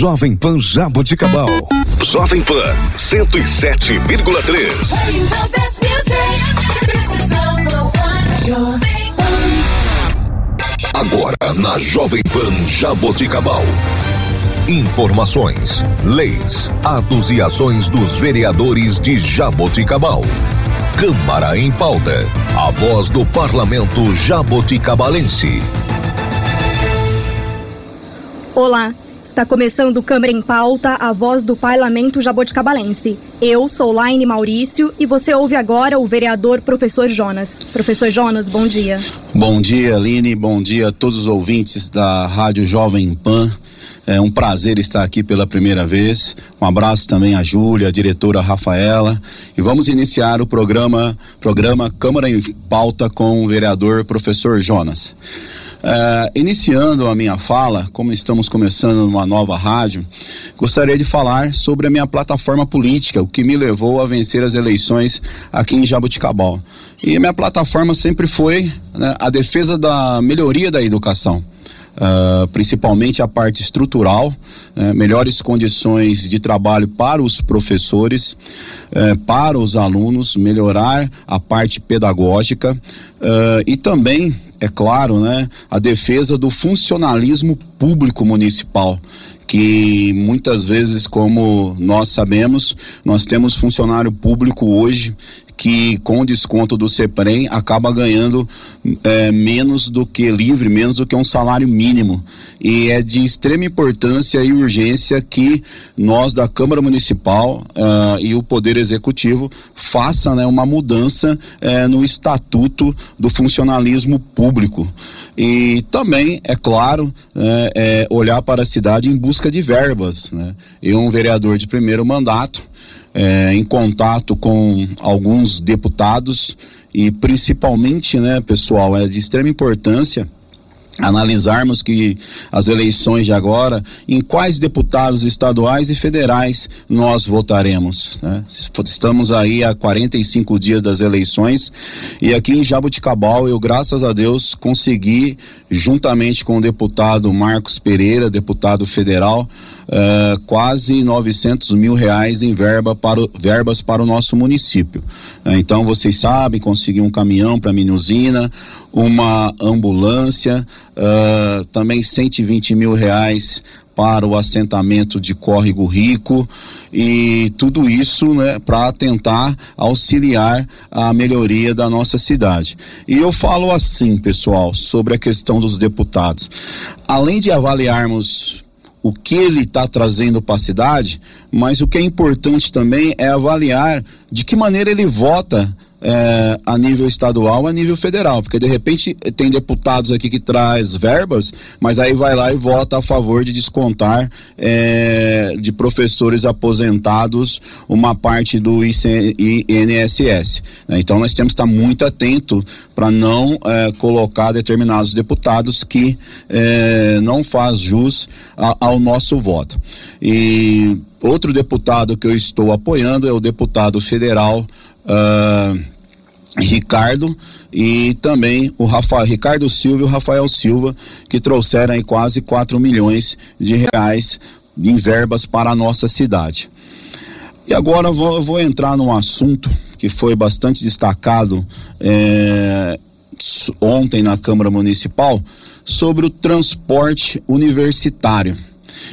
Jovem Pan Jaboticabal. Jovem Pan 107,3. Agora na Jovem Pan Jaboticabal. Informações, leis, atos e ações dos vereadores de Jaboticabal. Câmara em pauta. A voz do parlamento jaboticabalense. Olá, está começando o Câmara em Pauta, a voz do Parlamento Jaboticabalense. Eu sou Laine Maurício e você ouve agora o vereador Professor Jonas. Professor Jonas, bom dia. Bom dia, Aline, bom dia a todos os ouvintes da Rádio Jovem Pan. É um prazer estar aqui pela primeira vez. Um abraço também à Júlia, a diretora Rafaela. E vamos iniciar o programa, programa Câmara em Pauta com o vereador Professor Jonas. Uh, iniciando a minha fala, como estamos começando uma nova rádio, gostaria de falar sobre a minha plataforma política, o que me levou a vencer as eleições aqui em Jabuticabal. E a minha plataforma sempre foi né, a defesa da melhoria da educação. Uh, principalmente a parte estrutural, uh, melhores condições de trabalho para os professores, uh, para os alunos, melhorar a parte pedagógica e também é claro, né, a defesa do funcionalismo público municipal, que muitas vezes, como nós sabemos, nós temos funcionário público hoje que com desconto do CEPREM acaba ganhando é, menos do que livre, menos do que um salário mínimo. E é de extrema importância e urgência que nós da Câmara Municipal uh, e o Poder Executivo façam né, uma mudança uh, no estatuto do funcionalismo público. E também, é claro, é olhar para a cidade em busca de verbas. Né? Eu, um vereador de primeiro mandato, é, em contato com alguns deputados e principalmente, né, pessoal, é de extrema importância analisarmos que as eleições de agora, em quais deputados estaduais e federais nós votaremos. Né? Estamos aí há 45 dias das eleições e aqui em Jabuticabal eu, graças a Deus, consegui, juntamente com o deputado Marcos Pereira, deputado federal, uh, quase 900 mil reais em verba para, verbas para o nosso município. Uh, então, vocês sabem, consegui um caminhão para a Minusina, uma ambulância, uh, também 120 mil reais para o assentamento de Córrego Rico e tudo isso né, para tentar auxiliar a melhoria da nossa cidade. E eu falo assim, pessoal, sobre a questão dos deputados. Além de avaliarmos o que ele está trazendo para a cidade, mas o que é importante também é avaliar de que maneira ele vota é, a nível estadual, a nível federal, porque de repente tem deputados aqui que traz verbas, mas aí vai lá e vota a favor de descontar é, de professores aposentados uma parte do INSS. Né? Então nós temos que estar muito atento para não é, colocar determinados deputados que é, não faz jus a, ao nosso voto. E outro deputado que eu estou apoiando é o deputado federal uh, Ricardo e também o Rafael, Ricardo Silva e o Rafael Silva, que trouxeram aí quase 4 milhões de reais em verbas para a nossa cidade. E agora eu vou, vou entrar num assunto que foi bastante destacado é, ontem na Câmara Municipal sobre o transporte universitário.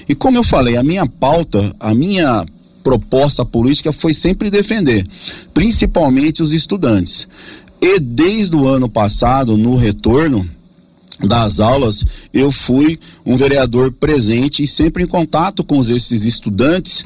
E como eu falei, a minha pauta, a minha proposta política foi sempre defender, principalmente os estudantes. E desde o ano passado, no retorno, das aulas, eu fui um vereador presente e sempre em contato com esses estudantes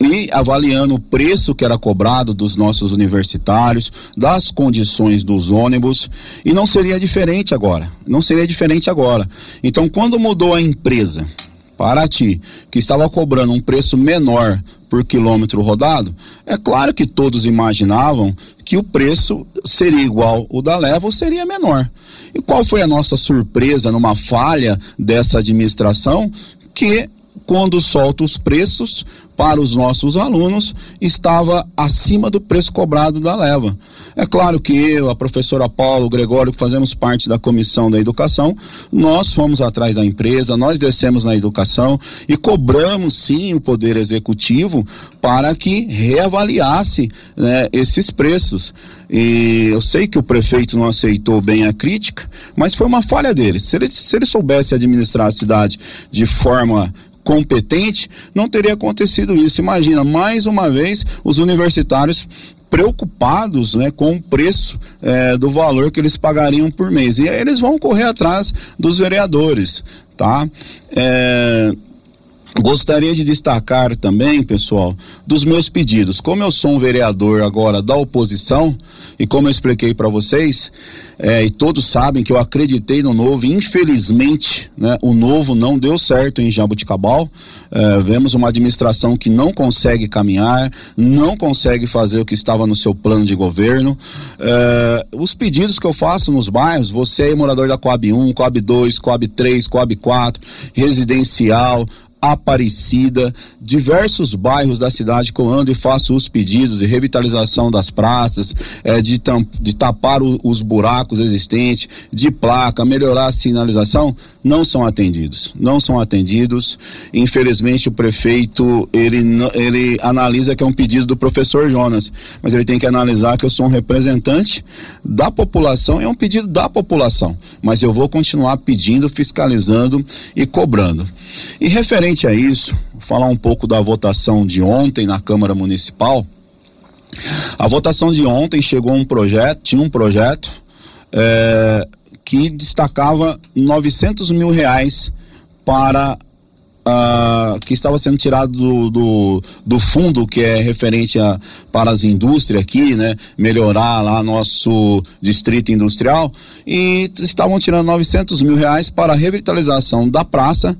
e avaliando o preço que era cobrado dos nossos universitários, das condições dos ônibus, e não seria diferente agora. Não seria diferente agora. Então, quando mudou a empresa, Paraty, que estava cobrando um preço menor por quilômetro rodado, é claro que todos imaginavam que o preço seria igual o da leva ou seria menor. E qual foi a nossa surpresa numa falha dessa administração? Que quando solta os preços, para os nossos alunos estava acima do preço cobrado da leva. É claro que eu, a professora Paulo, o Gregório, que fazemos parte da comissão da educação, nós fomos atrás da empresa, nós descemos na educação e cobramos sim o poder executivo para que reavaliasse né, esses preços. E eu sei que o prefeito não aceitou bem a crítica, mas foi uma falha dele. Se ele, se ele soubesse administrar a cidade de forma competente, não teria acontecido isso. Imagina, mais uma vez, os universitários preocupados né, com o preço é, do valor que eles pagariam por mês. E aí eles vão correr atrás dos vereadores, tá? É, Gostaria de destacar também, pessoal, dos meus pedidos. Como eu sou um vereador agora da oposição, e como eu expliquei para vocês, é, e todos sabem que eu acreditei no novo, infelizmente, né, o novo não deu certo em Jabuticabal. É, vemos uma administração que não consegue caminhar, não consegue fazer o que estava no seu plano de governo. É, os pedidos que eu faço nos bairros, você é morador da Coab 1, Coab 2, Coab 3, Coab 4, residencial, Aparecida, diversos bairros da cidade que eu ando e faço os pedidos de revitalização das praças, é, de, tam, de tapar o, os buracos existentes, de placa, melhorar a sinalização, não são atendidos. Não são atendidos. Infelizmente, o prefeito ele, ele analisa que é um pedido do professor Jonas, mas ele tem que analisar que eu sou um representante da população é um pedido da população. Mas eu vou continuar pedindo, fiscalizando e cobrando. E referente a isso, falar um pouco da votação de ontem na Câmara Municipal. A votação de ontem chegou um projeto, tinha um projeto é, que destacava 900 mil reais para Uh, que estava sendo tirado do, do, do, fundo que é referente a, para as indústrias aqui, né? Melhorar lá nosso distrito industrial e estavam tirando 900 mil reais para a revitalização da praça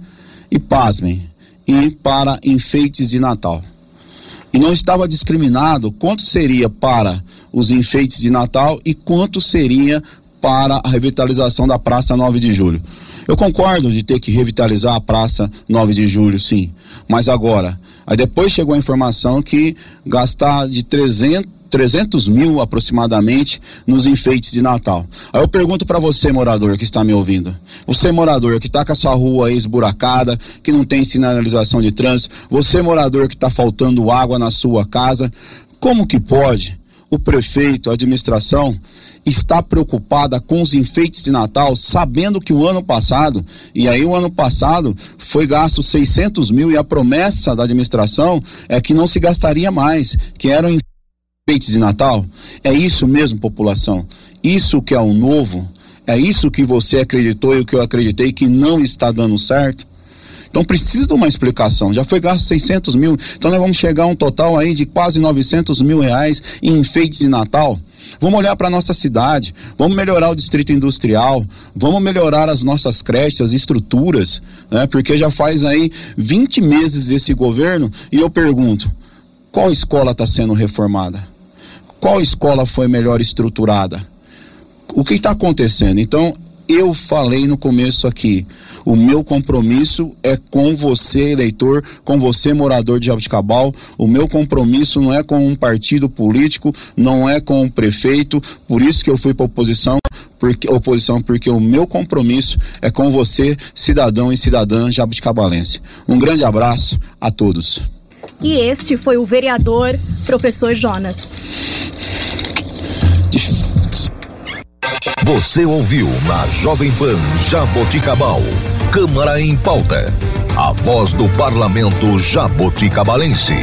e pasmem, e para enfeites de Natal. E não estava discriminado quanto seria para os enfeites de Natal e quanto seria para a revitalização da Praça 9 de Julho. Eu concordo de ter que revitalizar a Praça 9 de Julho, sim. Mas agora, aí depois chegou a informação que gastar de 300 300 mil aproximadamente nos enfeites de Natal. Aí eu pergunto para você, morador que está me ouvindo. Você, morador que está com a sua rua esburacada, que não tem sinalização de trânsito. Você, morador que está faltando água na sua casa. Como que pode o prefeito, a administração, está preocupada com os enfeites de Natal, sabendo que o ano passado, e aí o ano passado foi gasto 600 mil e a promessa da administração é que não se gastaria mais, que eram enfeites de Natal? É isso mesmo, população? Isso que é o novo? É isso que você acreditou e o que eu acreditei que não está dando certo? Então precisa de uma explicação. Já foi gasto 600 mil, então nós vamos chegar a um total aí de quase 900 mil reais em enfeites de Natal. Vamos olhar para nossa cidade, vamos melhorar o distrito industrial, vamos melhorar as nossas creches, as estruturas, né? Porque já faz aí 20 meses desse governo e eu pergunto, qual escola está sendo reformada? Qual escola foi melhor estruturada? O que está acontecendo? Então, eu falei no começo aqui, o meu compromisso é com você, eleitor, com você, morador de Jabuticabal. O meu compromisso não é com um partido político, não é com o um prefeito, por isso que eu fui para oposição, porque oposição, porque o meu compromisso é com você, cidadão e cidadã jabuticabalense. Um grande abraço a todos. E este foi o vereador professor Jonas. Você ouviu na Jovem Pan Jaboticabal, Câmara em Pauta, a voz do parlamento jaboticabalense.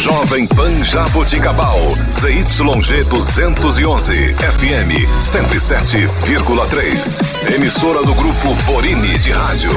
Jovem Pan Jaboticabal, ZYG 211, FM 107,3. Emissora do grupo Borini de Rádio.